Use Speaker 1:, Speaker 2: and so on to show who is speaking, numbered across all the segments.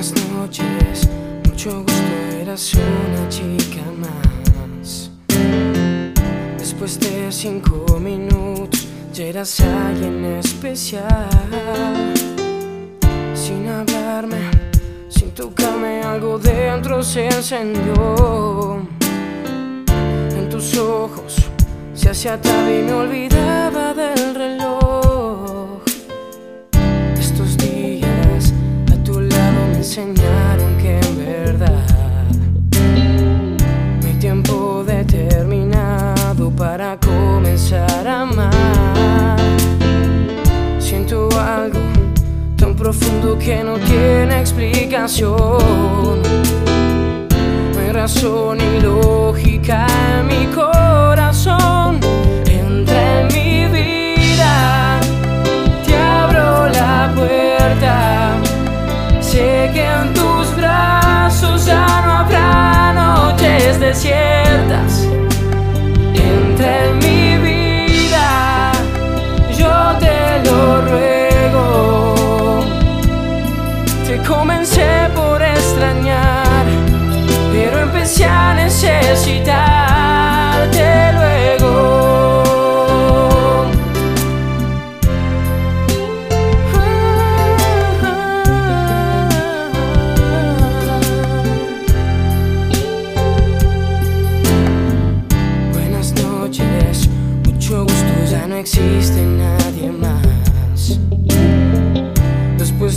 Speaker 1: Buenas noches, mucho gusto, eras una chica más. Después de cinco minutos, ya eras alguien especial. Sin hablarme, sin tocarme, algo dentro se encendió. En tus ojos se hacía tarde y me olvidaba del profundo que no tiene explicación. No hay razón ni lógica en mi corazón. Entra en mi vida, te abro la puerta. Sé que en tus brazos ya no habrá noches desiertas. Te comencé por extrañar, pero empecé a necesitarte luego. Buenas noches, mucho gusto, ya no existe nadie más.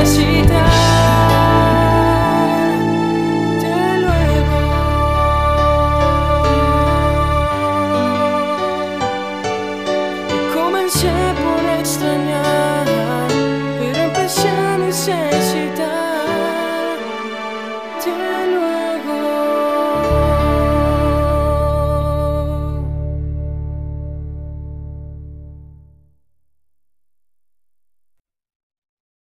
Speaker 1: Necesitarte luego.